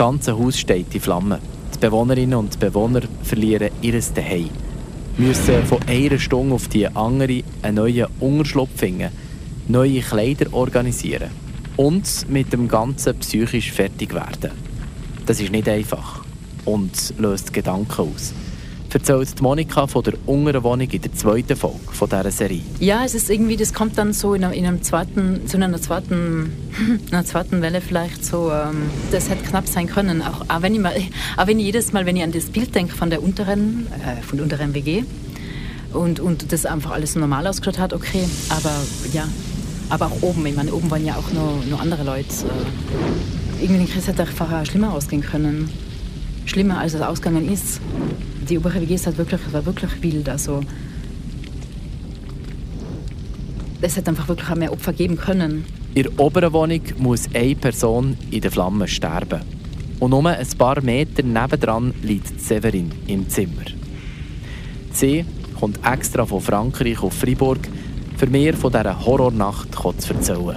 ganze Haus steht in Flammen. Die Bewohnerinnen und Bewohner verlieren ihr Zuhause. Müssen von einer Stunde auf die andere einen neuen Unterschlupf finden, neue Kleider organisieren und mit dem Ganzen psychisch fertig werden. Das ist nicht einfach und löst Gedanken aus erzählt Monika von der unteren Wohnung in der zweiten Folge von dieser Serie. Ja, es ist irgendwie, das kommt dann so in einem, in einem zweiten, zu einer zweiten, einer zweiten Welle vielleicht so, ähm, das hätte knapp sein können. Auch, auch, wenn ich mal, auch wenn ich jedes Mal, wenn ich an das Bild denke von der unteren, äh, von der unteren WG und, und das einfach alles normal ausgeschaut hat, okay, aber ja, aber auch oben, ich meine, oben waren ja auch nur, nur andere Leute. Äh, irgendwie den Chris hätte einfach schlimmer ausgehen können. Schlimmer, als es ausgegangen ist die obere WG ist halt wirklich, war wirklich wild. Also es hätte einfach wirklich auch mehr Opfer geben können. In der oberen Wohnung muss eine Person in den Flammen sterben. Und nur ein paar Meter nebendran liegt Severin im Zimmer. Sie kommt extra von Frankreich auf Freiburg, für mehr von dieser Horrornacht zu erzählen.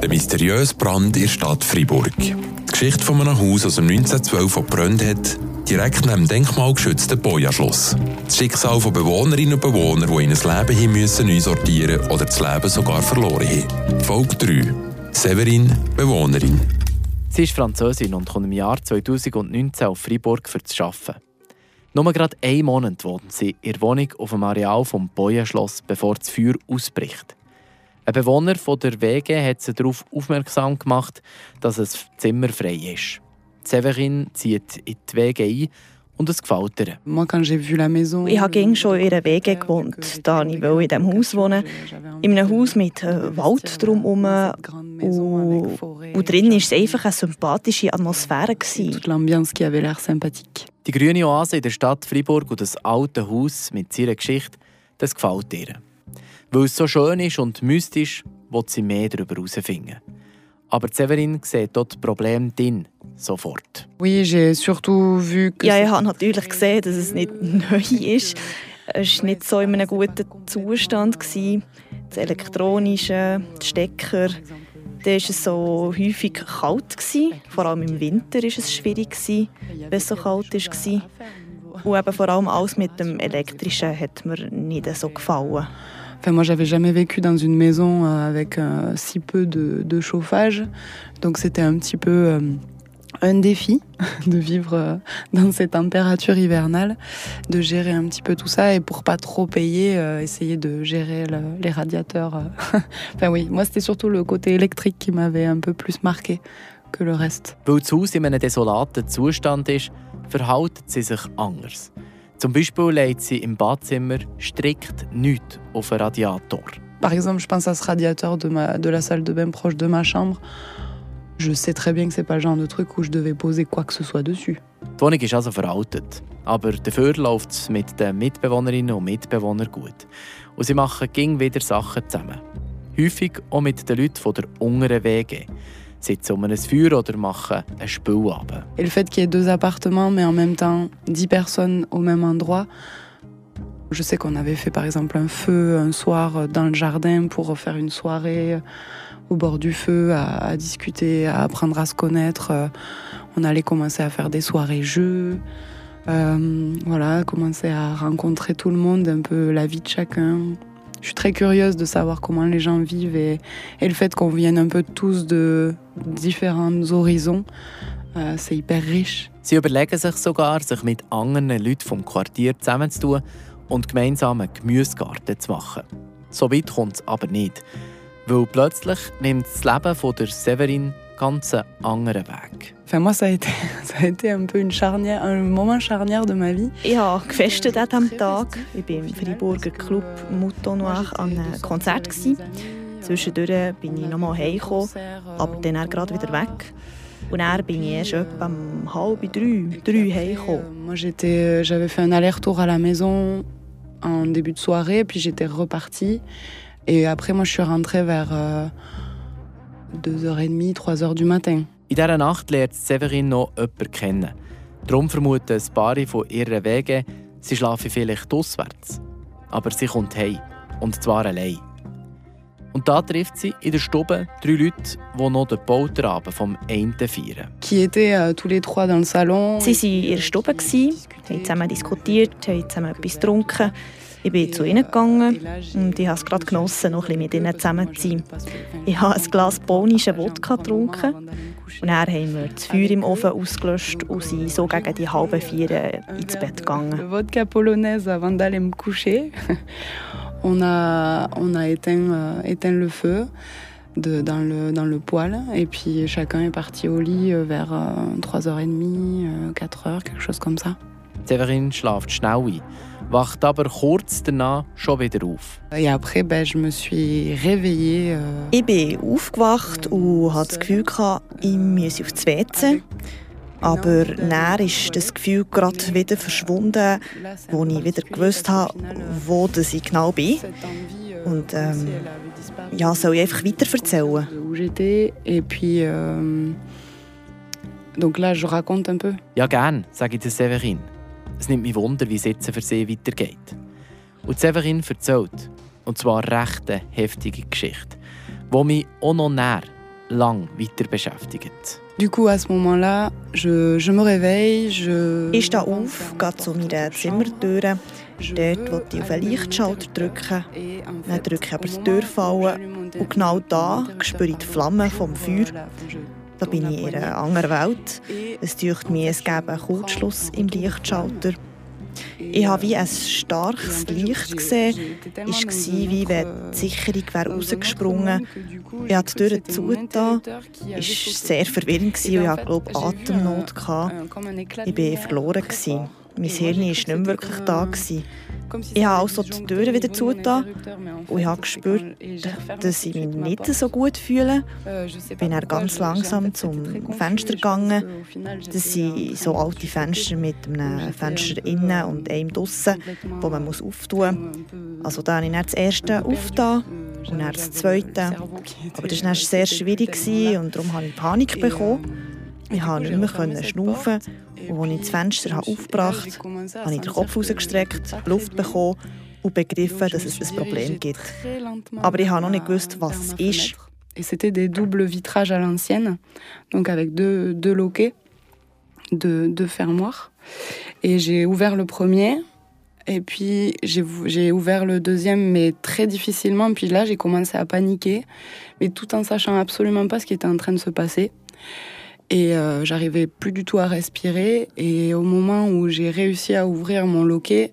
Der mysteriöse Brand in der Stadt Freiburg. Die Geschichte von einem Haus aus dem 1912, das gebrannt hat, direkt neben dem denkmalgeschützten Boja-Schloss. Das Schicksal von Bewohnerinnen und Bewohnern, die in ein Leben hin müssen neu sortieren oder das Leben sogar verloren haben. Folge 3. Severin, Bewohnerin. Sie ist Französin und kommt im Jahr 2019 auf Freiburg für zu arbeiten. Nur gerade einen Monat wohnt sie in der Wohnung auf dem Areal vom Boja-Schloss, bevor das Feuer ausbricht. Ein Bewohner von der WG hat sie darauf aufmerksam gemacht, dass es Zimmer frei ist. Severin zieht in die Wege ein und es gefällt ihr. Ich habe ging schon in einer Wege gewohnt, da ich in diesem Haus wohnen In einem Haus mit äh, Wald drumherum. Und, und drin war es einfach eine sympathische Atmosphäre. Die grüne Oase in der Stadt Freiburg und das alte Haus mit seiner Geschichte, das gefällt ihr. Weil es so schön ist und mystisch, will sie mehr darüber herausfinden. Aber Severin sieht dort Problem drin sofort. Oui, j'ai surtout vu que ja, ich habe natürlich gesehen, dass es nicht neu ist. Es war nicht so in einem guten Zustand. Das Elektronische, die Stecker, da war es so häufig kalt. Vor allem im Winter war es schwierig, wenn es so kalt war. Und eben vor allem alles mit dem Elektrischen hat mir nicht so gefallen. Enfin, moi, j'avais jamais vécu dans une maison euh, avec euh, si peu de, chauffage, donc c'était un petit peu euh, un défi de vivre dans ces températures hivernales, de gérer un petit peu tout ça et pour pas trop payer, essayer de gérer le, les radiateurs. Enfin oui, moi c'était surtout le côté électrique qui m'avait un peu plus marqué que le reste. Weil Haus in einem desolaten Zustand ist, verhält sie sich anders. Zum Beispiel legt sie im Badzimmer strikt nichts auf einen Radiator. Par exemple, je pense à ce radiateur de, ma, de la salle de bain proche de ma chambre. Je sais très bien que c'est pas le genre de truc où je devais poser quoi que ce soit dessus. Die Wohnung ist also veraltet, aber dafür läuft es mit den Mitbewohnerinnen und Mitbewohnern gut. Und sie machen ging wieder Sachen zusammen. Häufig auch mit den Leuten von der unteren WG sitzen um ein Feuer oder. Et le fait qu'il y ait deux appartements, mais en même temps dix personnes au même endroit, je sais qu'on avait fait par exemple un feu un soir dans le jardin pour faire une soirée au bord du feu, à, à discuter, à apprendre à se connaître. On allait commencer à faire des soirées jeux. Euh, voilà, commencer à rencontrer tout le monde, un peu la vie de chacun, je suis très curieuse de savoir comment les gens vivent et, et le fait qu'on vienne un peu tous de différents horizons, äh, c'est hyper riche. Sie überlegen sich sogar, sich mit anderen Leuten vom Quartier zusammenzutun und gemeinsam einen Gemüsegarten zu machen. So weit kommt es aber nicht. Weil plötzlich nimmt das Leben von der Severin ganz einen anderen Weg. Enfin, moi, ça a, été, ça a été un peu une charnière, un moment charnière de ma vie. Ich habe gefestet an diesem Tag. Ich war im Freiburger Club Mouton Noir an einem Konzert. Zwischendurch bin ich nochmal heimgekommen, aber dann gerade wieder weg. Und dann bin ich erst etwa um halb drei, drei heimgekommen. Moi, j'avais fait un aller-retour à la maison en début de soirée, puis j'étais repartie. Et après, moi, je suis rentrée vers... Euh, 2h30, 3h du matin. In dieser Nacht lernt Severin noch jemanden kennen. Darum vermuten ein paar von ihren Wegen, sie schlafen vielleicht auswärts. Aber sie kommt heim. Und zwar allein. Und da trifft sie in der Stube drei Leute, die noch den Bautrabend vom einen feiern. Qui étaient euh, tous les trois dans le salon. Sie waren in ihrer Stube, haben zusammen diskutiert, haben zusammen etwas getrunken. Ich bin zu ihnen gegangen und ich habe es gerade genossen, noch ein bisschen mit ihnen zusammen zu sein. Ich habe ein Glas polnischen Wodka getrunken und dann haben wir das Feuer im Ofen ausgelöscht und sind so gegen die halbe vier ins Bett gegangen. Vodka polonaise avant d'aller me coucher. On a, on a éteint, euh, éteint le feu de, dans, le, dans le poêle et puis chacun est parti au lit euh, vers euh, 3h30, 4h, quelque chose comme ça. Severin schläft schnell ein, wacht aber kurz danach schon wieder auf. Euh, Ich bin aufgewacht und hatte das Gefühl, ich müsse aufs WC. Aber dann ist das Gefühl gerade wieder verschwunden, wo ich wieder gewusst habe, wo das ich genau bin. Und ähm, ja, soll ich einfach weiter erzählen? euh, donc là je raconte un peu. Ja, gern, sage ich Severin. Es nimmt mich Wunder, wie es jetzt für sie weitergeht. Und Severin erzählt, und zwar eine recht heftige Geschichte, die mich auch noch näher lang weiter beschäftigt. Du coup à ce moment-là, je, je me réveille, je Ich stehe auf, gehe zu meiner Zimmertür. Dort wollte ich auf den Lichtschalter drücken. Dann drücke ich aber die Tür fallen. Und genau da spüre ich die Flamme vom Feuer. Da bin ich in einer anderen Welt. Es deucht mir, es gäbe einen Kurzschluss im Lichtschalter. Ich habe wie ein starkes Licht gesehen. Es war wie wenn die Sicherung wäre rausgesprungen Ich hatte die Tür zugetan. Es war sehr verwirrend ich hatte, glaube Atemnot. Ich war verloren. Mein Hirn war nicht mehr wirklich da. gewesen. Ich habe also die Türen wieder zugetan und ich habe gespürt, dass ich mich nicht so gut fühle. Ich bin dann ganz langsam zum Fenster gegangen. Das sind so alte Fenster mit einem Fenster innen und einem draussen, wo man muss auftun muss. Also da habe ich dann das erste aufgetan und dann das zweite. Aber das war sehr schwierig gewesen und darum habe ich Panik bekommen. Ich konnte nicht mehr schnaufen. Und als ich das Fenster aufgebracht habe, habe ich den Kopf rausgestreckt, Luft bekommen und begriffen, dass es ein Problem gibt. Aber ich habe noch nicht gewusst, was es ist. Et c'était des doubles vitrages à l'ancienne, donc avec deux, deux loquets, deux, deux fermoirs. Et j'ai ouvert le premier, et puis j'ai j'ai ouvert le deuxième, mais très difficilement. Puis là, j'ai commencé à paniquer, mais tout en sachant absolument pas ce qui était en train de se passer. Et euh, j'arrivais plus du tout à respirer. Et au moment où j'ai réussi à ouvrir mon loquet,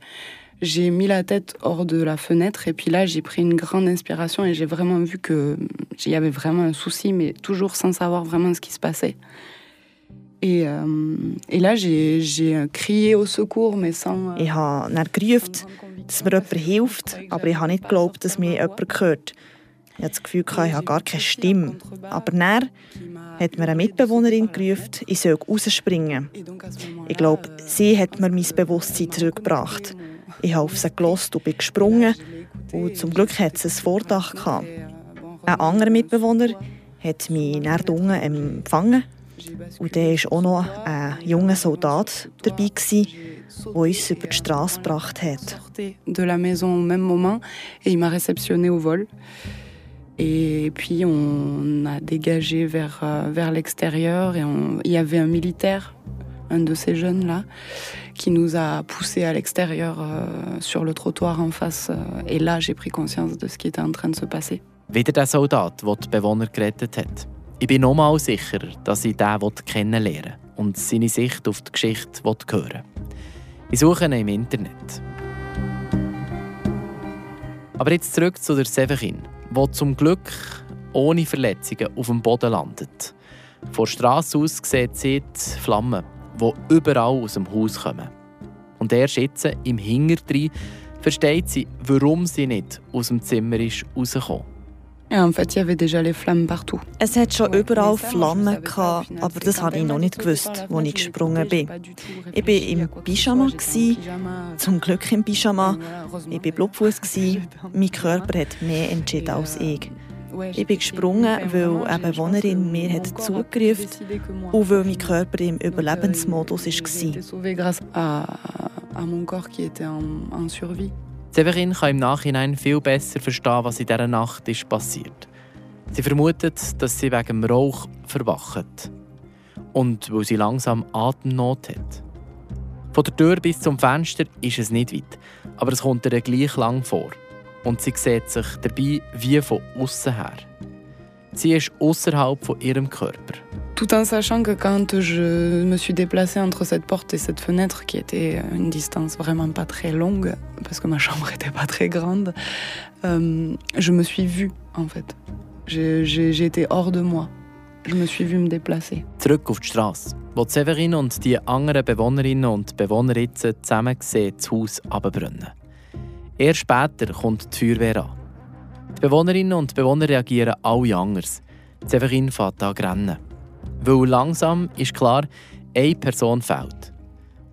j'ai mis la tête hors de la fenêtre. Et puis là, j'ai pris une grande inspiration et j'ai vraiment vu qu'il y avait vraiment un souci, mais toujours sans savoir vraiment ce qui se passait. Et, euh, là, j'ai crié au secours, mais sans. Ich habe gerufen, dass mir jemand hilft, aber ich habe nicht geglaubt, dass mir jemand. Ich hatte das Gefühl, ich habe gar keine Stimme. Aber dann hat mir eine Mitbewohnerin gerufen, ich soll rausspringen. Ich glaube, sie hat mir mein Bewusstsein zurückgebracht. Ich habe auf sie gelost und bin gesprungen. Und zum Glück hat es ein Vordach gehabt. Ein anderer Mitbewohner hat mich näher unten empfangen. Und da war auch noch ein junger Soldat dabei, der uns über die Straße gebracht hat. De la maison au même moment et il m'a réceptionné au vol. Et puis on a dégagé vers, euh, vers l'extérieur et il y avait un militaire, un de ces jeunes-là, qui nous a poussés à l'extérieur euh, sur le trottoir en face. euh, et là, j'ai pris conscience de ce qui était en train de se passer. Wieder der Soldat, der die Bewohner gerettet hat. Ich bin nochmal sicherer, dass ich den kennenlernen und seine Sicht auf die Geschichte hören. Ich suche ihn im Internet. Aber jetzt zurück zu der Severin, die zum Glück ohne Verletzungen auf dem Boden landet. Von der Straße aus sieht sie die Flammen, die überall aus dem Haus kommen. Und erst jetzt, im Hinterdrein, versteht sie, warum sie nicht aus dem Zimmer ist rausgekommen. Et en fait, il y avait déjà les flammes partout. Es hat schon überall Flammen gehabt, aber das habe ich noch nicht gewusst, als ich gesprungen bin. Ich war im Pyjama, gewesen, zum Glück im Pyjama. Ich war blutfuß, gewesen. mein Körper hat mehr entschieden als ich. Ich bin gesprungen, weil eine Bewohnerin mir hat zugerufen und weil mein Körper im Überlebensmodus war. Severin kann im Nachhinein viel besser verstehen, was in dieser Nacht ist passiert. Sie vermutet, dass sie wegen dem Rauch verwacht. Und weil sie langsam Atemnot hat. Von der Tür bis zum Fenster ist es nicht weit, aber es kommt ihr gleich lang vor. Und sie sieht sich dabei wie von außen her. Sie ist außerhalb von ihrem Körper. Tout en sachant que quand je me suis déplacée entre cette porte et cette fenêtre, qui était une distance vraiment pas très longue, parce que ma chambre était pas très grande, euh, je me suis vue en fait. J'ai été hors de moi. Je me suis vue me déplacer. Zurück auf die Straße, wo Severin und die anderen Bewohnerinnen und Bewohner jetzt zusammen sehen, das Haus abbrennen. Erst später kommt die Feuerwehr an. Die Bewohnerinnen und Bewohner reagieren alle anders. Severin fährt an rennen. Weil langsam ist klar, eine Person fehlt.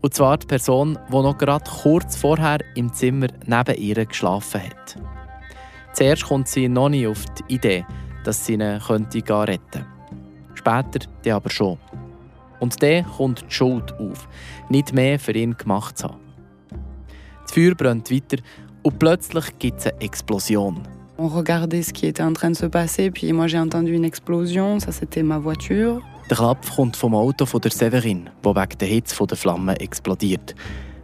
Und zwar die Person, die noch gerade kurz vorher im Zimmer neben ihr geschlafen hat. Zuerst kommt sie noch nicht auf die Idee, dass sie ihn könnte retten könnte. Später dann aber schon. Und dann kommt die Schuld auf, nicht mehr für ihn gemacht zu haben. Das Feuer brennt weiter und plötzlich gibt es eine Explosion. On regardait ce qui était en train de se passer, puis moi j'ai entendu une explosion, ça c'était ma voiture. Der Klapp kommt vom Auto von der Severin, wo wegen der Hitze der Flamme explodiert.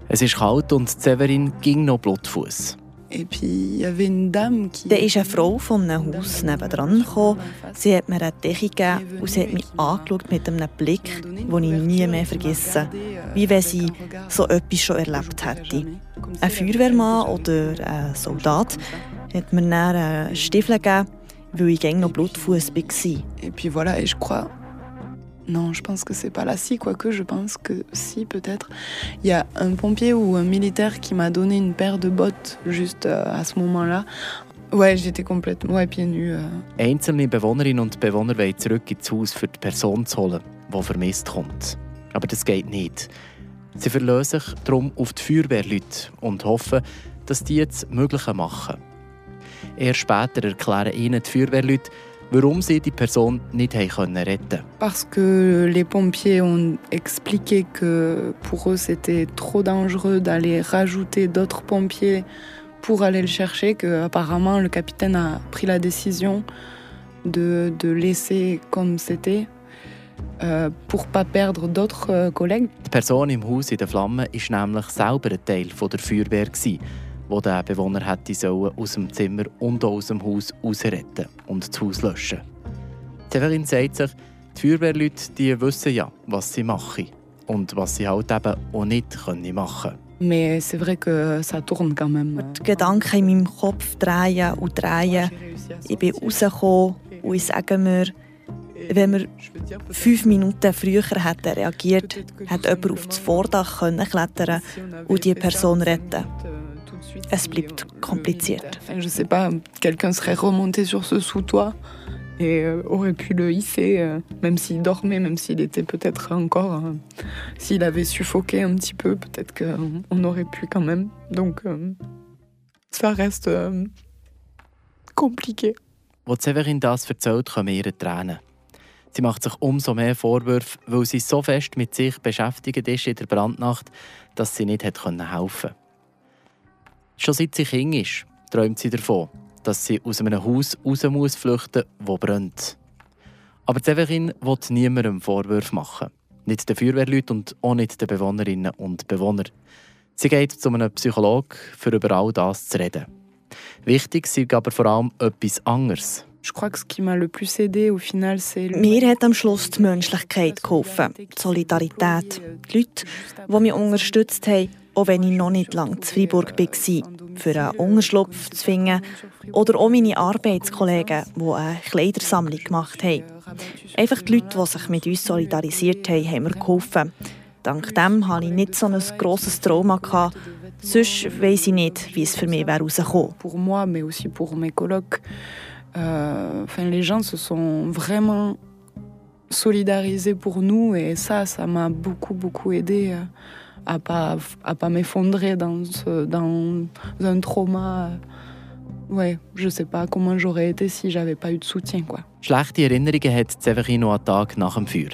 Es ist kalt und Severin ging noch Blutfuß. Dann ist eine Frau von einem Haus nebenan gekommen. Sie hat mir eine Decke gegeben und sie hat mich angeschaut mit einem Blick, den ich nie mehr vergesse. Wie wenn sie so etwas schon erlebt hätte. Ein Feuerwehrmann oder ein Soldat hat mir dann einen Stiefel gegeben, weil ich noch Blutfuß war. Et puis voilà, et je crois Non, je pense que c'est pas là. Si, quoique, je pense que si, peut-être. Il y a un pompier ou un militaire qui m'a donné une paire de bottes juste euh, à ce moment-là. Ouais, j'étais complètement ouais, pieds nus. Euh. Einzelne Bewohnerinnen und Bewohner wollen zurück ins Haus für die Person zu holen, die vermisst kommt. Aber das geht nicht. Sie verlassen sich darum auf die Feuerwehrleute und hoffen, dass die jetzt Mögliche machen. Erst später erklären ihnen die Feuerwehrleute, warum sie die Person nicht retten konnten. Parce que les pompiers ont expliqué que pour eux c'était trop dangereux d'aller rajouter d'autres pompiers pour aller le chercher, que apparemment le capitaine a pris la décision de, de laisser comme c'était. Euh, pour pas perdre d'autres euh, collègues. Die Person im Haus in den Flammen war nämlich selber ein Teil von der Feuerwehr. Gewesen wo der Bewohner hätte sollen aus dem Zimmer und aus dem Haus rausretten und das Haus löschen. Severin sagt sich, die Feuerwehrleute die wissen ja, was sie machen und was sie halt eben auch nicht machen können. Mais c'est vrai que ça tourne quand même. Die Gedanken in meinem Kopf drehen und drehen. Ich bin rausgekommen und ich sage mir, wenn wir fünf Minuten früher hätten reagiert, hätte jemand auf das Vordach klettern und die Person retten es bleibt kompliziert. Je sais pas, quelqu'un serait remonté sur ce sous-toit et euh, aurait pu le hisser, euh, même s'il dormait, même s'il était peut-être encore, euh, s'il avait suffoqué un petit peu, peut-être qu'on aurait pu quand même. Donc ça reste compliqué. Als Severin das erzählt, kommen ihre Tränen. Sie macht sich umso mehr Vorwürfe, weil sie so fest mit sich beschäftigt ist in der Brandnacht, dass sie nicht helfen konnte. Schon seit sie Kind ist, träumt sie davon, dass sie aus einem Haus raus muss flüchten muss, das brennt. Aber Severin will niemandem Vorwürfe machen. Nicht den Feuerwehrleuten und auch nicht den Bewohnerinnen und Bewohnern. Sie geht zu einem Psychologen, für über all das zu reden. Wichtig ist aber vor allem etwas anderes. Mir hat am Schluss die Menschlichkeit geholfen, die Solidarität, die Leute, die mich unterstützt haben auch wenn ich noch nicht lange in Freiburg war, für einen Unterschlupf zu finden. Oder auch meine Arbeitskollegen, die eine Kleidersammlung gemacht haben. Einfach die Leute, die sich mit uns solidarisiert haben, haben mir geholfen. Dank dem hatte ich nicht so ein grosses Trauma. Sonst weiss ich nicht, wie es für mich wäre rausgekommen. Pour moi, mais aussi pour mes colocs, euh, enfin, les gens se sont vraiment solidarisés pour nous et ça, ça m'a beaucoup. Euh à pas à pas m'effondrer dans ce, dans un trauma. Ouais, je sais pas comment j'aurais été si j'avais pas eu de soutien quoi. Schlechte Erinnerungen hat Severino einen Tag nach dem Feuer.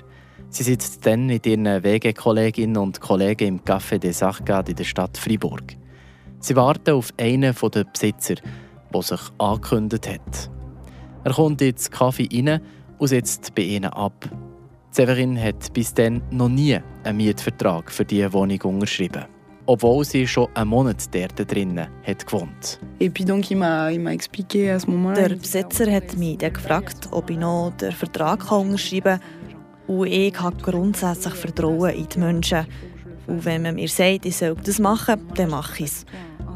Sie sitzt dann mit ihren WG-Kolleginnen und Kollegen im Café des Arcades in der Stadt Fribourg. Sie warten auf einen der Besitzer, der sich angekündigt hat. Er kommt ins Kaffee rein und setzt bei ihnen ab. Severin hat bis dann noch nie einen Mietvertrag für diese Wohnung unterschrieben. Obwohl sie schon einen Monat dort drinnen hat gewohnt. Der Besitzer hat mich dann gefragt, ob ich noch den Vertrag unterschreiben kann. Und ich habe grundsätzlich Vertrauen in die Menschen. Und wenn man mir sagt, ich soll das machen, dann mache ich es.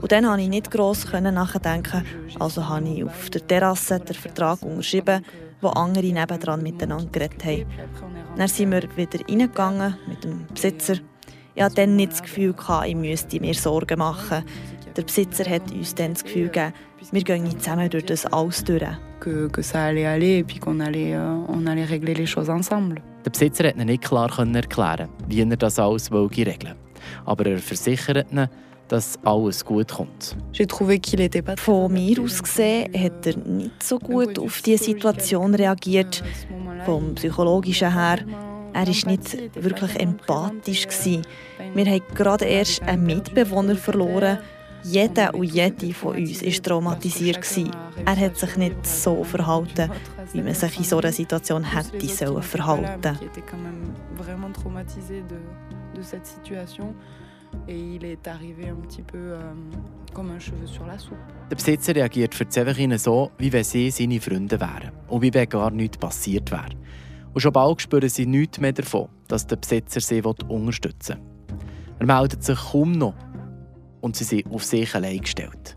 Und dann konnte ich nicht gross nachdenken. Also habe ich auf der Terrasse den Vertrag unterschrieben, wo andere nebendran miteinander geredet haben. Dann sind wir wieder reingegangen mit dem Besitzer. Ich hatte dann nicht das Gefühl, ich müsste mir Sorgen machen. Der Besitzer hat uns dann das Gefühl gegeben, wir gehen zusammen durch das alles durch. Que, que ça allait aller et puis qu'on allait, euh, on allait régler les choses ensemble. Der Besitzer konnte nicht klar erklären, wie er das alles regeln will. Aber er versichert ihnen, dass alles gut kommt. Von mir aus gesehen hat er nicht so gut auf diese Situation reagiert. Vom psychologischen her. Er war nicht wirklich empathisch. Wir haben gerade erst einen Mitbewohner verloren. Jeder und jede von uns war traumatisiert. Er hat sich nicht so verhalten, wie man sich in so einer Situation hätte verhalten sollen. Euh, Der Besitzer reagiert für Severin so, wie wenn sie seine Freunde wären und wie wenn gar nichts passiert wäre. Und schon bald spüren sie nichts mehr davon, dass der Besitzer sie unterstützen will. Er meldet sich kaum noch und sie sind auf sich allein gestellt.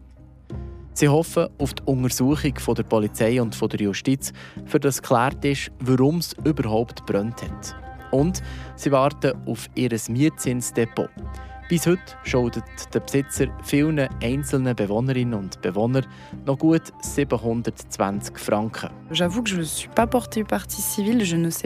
Sie hoffen auf die Untersuchung von der Polizei und von der Justiz, für das geklärt ist, warum es überhaupt brennt hat. Und sie warten auf ihr Mietzinsdepot. Bis heute schuldet der Besitzer vielen einzelnen Bewohnerinnen und Bewohnern noch gut 720 Franken.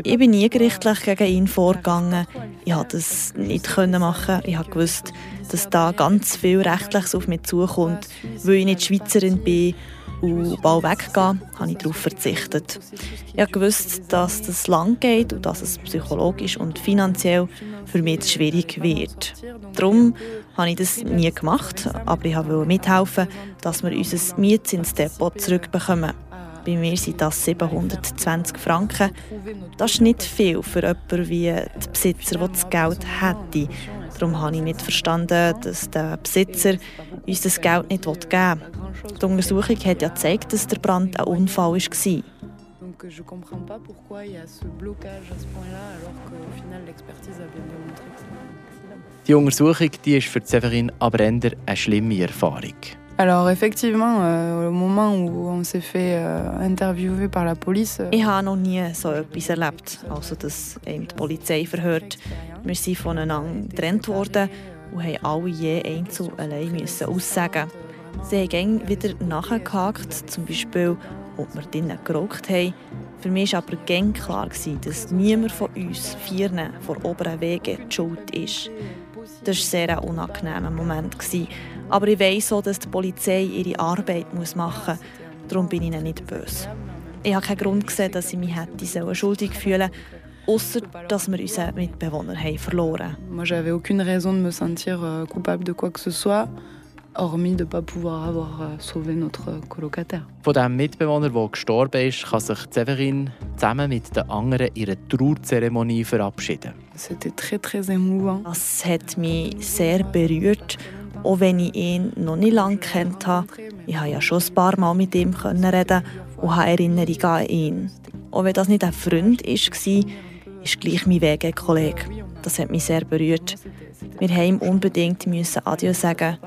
Ich bin nie gerichtlich gegen ihn vorgegangen. Ich konnte das nicht machen. Ich wusste, dass da ganz viel Rechtliches auf mich zukommt, weil ich nicht Schweizerin bin bald weggehen, habe ich darauf verzichtet. Ich wusste, dass das lang geht und dass es psychologisch und finanziell für mich schwierig wird. Darum habe ich das nie gemacht, aber ich wollte mithelfen, dass wir unser Mietzinsdepot zurückbekommen. Bei mir sind das 720 Franken. Das ist nicht viel für jemanden wie der Besitzer, der das Geld hätte. Darum habe ich nicht verstanden, dass der Besitzer uns das Geld nicht geben will. Die Untersuchung hat ja gezeigt, dass der Brand ein Unfall war. Donc je comprends pas pourquoi il y a ce blocage à ce point-là, alors qu'au final l'expertise a bien démontré que c'est Die Untersuchung die ist für Severin aber eher eine schlimme Erfahrung. Alors effectivement, euh, au moment où on s'est fait euh, interviewer par la police. Euh, ich habe noch nie so etwas erlebt, also dass die Polizei verhört. Wir sind voneinander getrennt worden und haben alle je einzeln allein müssen aussagen. Sie haben wieder nachgehakt, zum Beispiel, ob wir drinnen geraucht haben. Für mich war aber gäng klar, dass niemand von uns Vieren vor oberen Wegen die Schuld ist. Das war sehr ein unangenehmer Moment. Aber ich weiß auch, dass die Polizei ihre Arbeit machen muss. Darum bin ich ihnen nicht böse. Ich habe keinen Grund gesehen, dass ich mich hätte schuldig fühlen außer dass wir unseren Mitbewohner verloren haben. Moi, j'avais aucune raison de me sentir euh, coupable de quoi que ce hormis de ne pas pouvoir avoir euh, sauvé notre colocataire. Von dem Mitbewohner, der gestorben ist, kann sich Severin zusammen mit den anderen ihre Trauerzeremonie verabschieden. C'était très très émouvant. Das hat mich sehr berührt, auch wenn ich ihn noch nicht lange kennt habe. Ich habe ja schon ein paar Mal mit ihm reden und habe Erinnerungen an ihn. Auch wenn das nicht ein Freund war, ist gleich mein Wegekollege. Das hat mich sehr berührt. Wir mussten ihm unbedingt Adieu sagen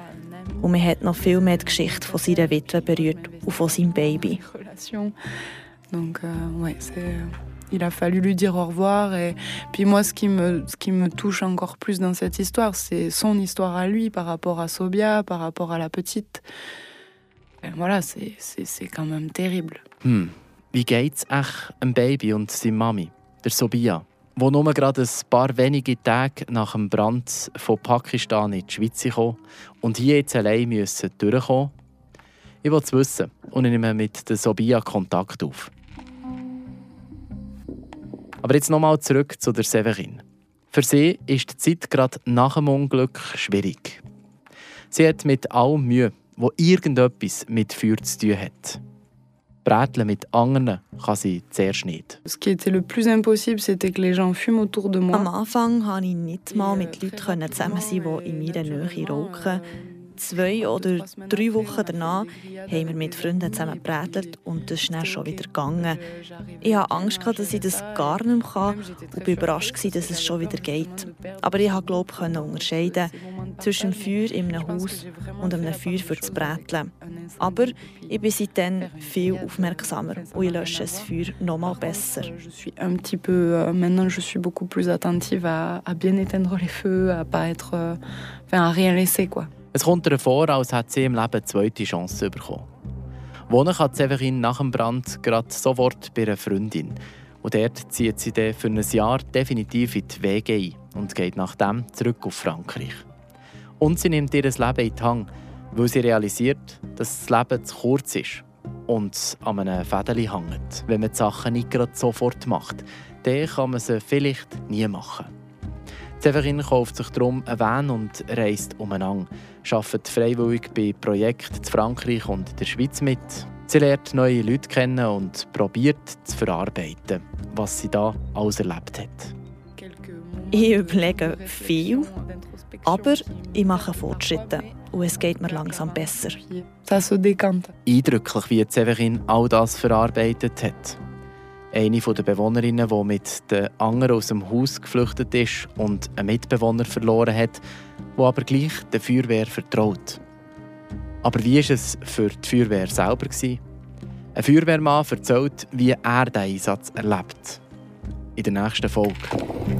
und mir hat noch viel mehr die Geschichte von seiner Witwe berührt und von seinem Baby. Donc, euh, ouais, il a fallu lui dire au revoir. Et puis moi, ce qui me, ce qui me touche encore plus dans cette histoire, c'est son histoire à lui par rapport à Sobia, par rapport à la petite. Et voilà, c'est quand même terrible. Hm. Wie geht's echt einem Baby und seiner Mami, der Sobia? Wo nur gerade ein paar wenige Tage nach dem Brand von Pakistan in die Schweiz kommen und hier jetzt allein müssen durchkommen Ich will es wissen und ich nehme mit der Sobia Kontakt auf. Aber jetzt nochmal zurück zu der Severin. Für sie ist die Zeit gerade nach dem Unglück schwierig. Sie hat mit allem Mühe, wo irgendetwas mit Feuer zu tun hat. Bräteln mit anderen kann sie zuerst nicht. Était le plus impossible, c'était que les gens fument autour de moi. Am Anfang konnte ich nicht mal mit Leuten zusammen sein, die in meiner Nähe rauchen zwei oder drei Wochen danach haben wir mit Freunden zusammen gebrätelt und das ist dann schon wieder gegangen. Ich hatte Angst, dass ich das gar nicht mehr kann und war überrascht, dass es schon wieder geht. Aber ich konnte unterscheiden zwischen einem Feuer in einem Haus und einem Feuer für das Bräteln. Aber ich bin seitdem viel aufmerksamer und ich lösche das Feuer noch mal besser. Un petit peu, euh, maintenant je suis beaucoup plus attentive à, à bien éteindre les feux, à pas être, euh, enfin, à rien laisser quoi. Es kommt ihr vor, als hätte sie im Leben eine zweite Chance bekommen. Wohnen kann Severin nach dem Brand gerade sofort bei einer Freundin. Und dort zieht sie dann für ein Jahr definitiv in die Wege ein und geht nach dem zurück auf Frankreich. Und sie nimmt ihr Leben in die Hand, weil sie realisiert, dass das Leben zu kurz ist und an einem Fädeli hängt. Wenn man die Sachen nicht gerade sofort macht, dann kann man sie vielleicht nie machen. Severin kauft sich darum einen Van und reist umeinander, arbeitet freiwillig bei Projekten in Frankreich und in der Schweiz mit. Sie lernt neue Leute kennen und probiert zu verarbeiten, was sie da alles erlebt hat. Ich überlege viel, aber ich mache Fortschritte und es geht mir langsam besser. Eindrücklich, wie Severin all das verarbeitet hat. Eine der Bewohnerinnen, die mit den anderen aus dem Haus geflüchtet ist und einen Mitbewohner verloren hat, der aber gleich der Feuerwehr vertraut. Aber wie war es für die Feuerwehr selber? Ein Feuerwehrmann erzählt, wie er diesen Einsatz erlebt. In der nächsten Folge.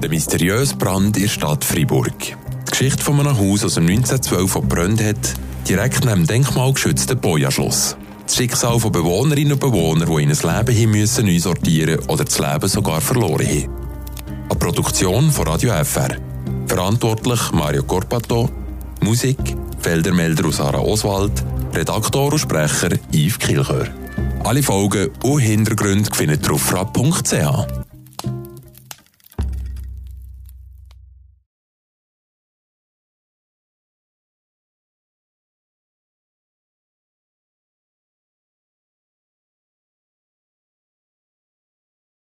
Der mysteriöse Brand in der Stadt Freiburg. Die Geschichte von einem Haus aus dem 1912 verbrannt hat, direkt neben dem denkmalgeschützten Boja-Schloss. Das Schicksal von Bewohnerinnen und Bewohnern, die in ein Leben hin müssen neu sortieren oder das Leben sogar verloren haben. Eine Produktion von Radio FR. Verantwortlich Mario Corpato. Musik Feldermelder aus Sarah Oswald. Redaktor und Sprecher Yves Kilchör. Alle Folgen und Hintergründe findet ihr auf frapp.ch.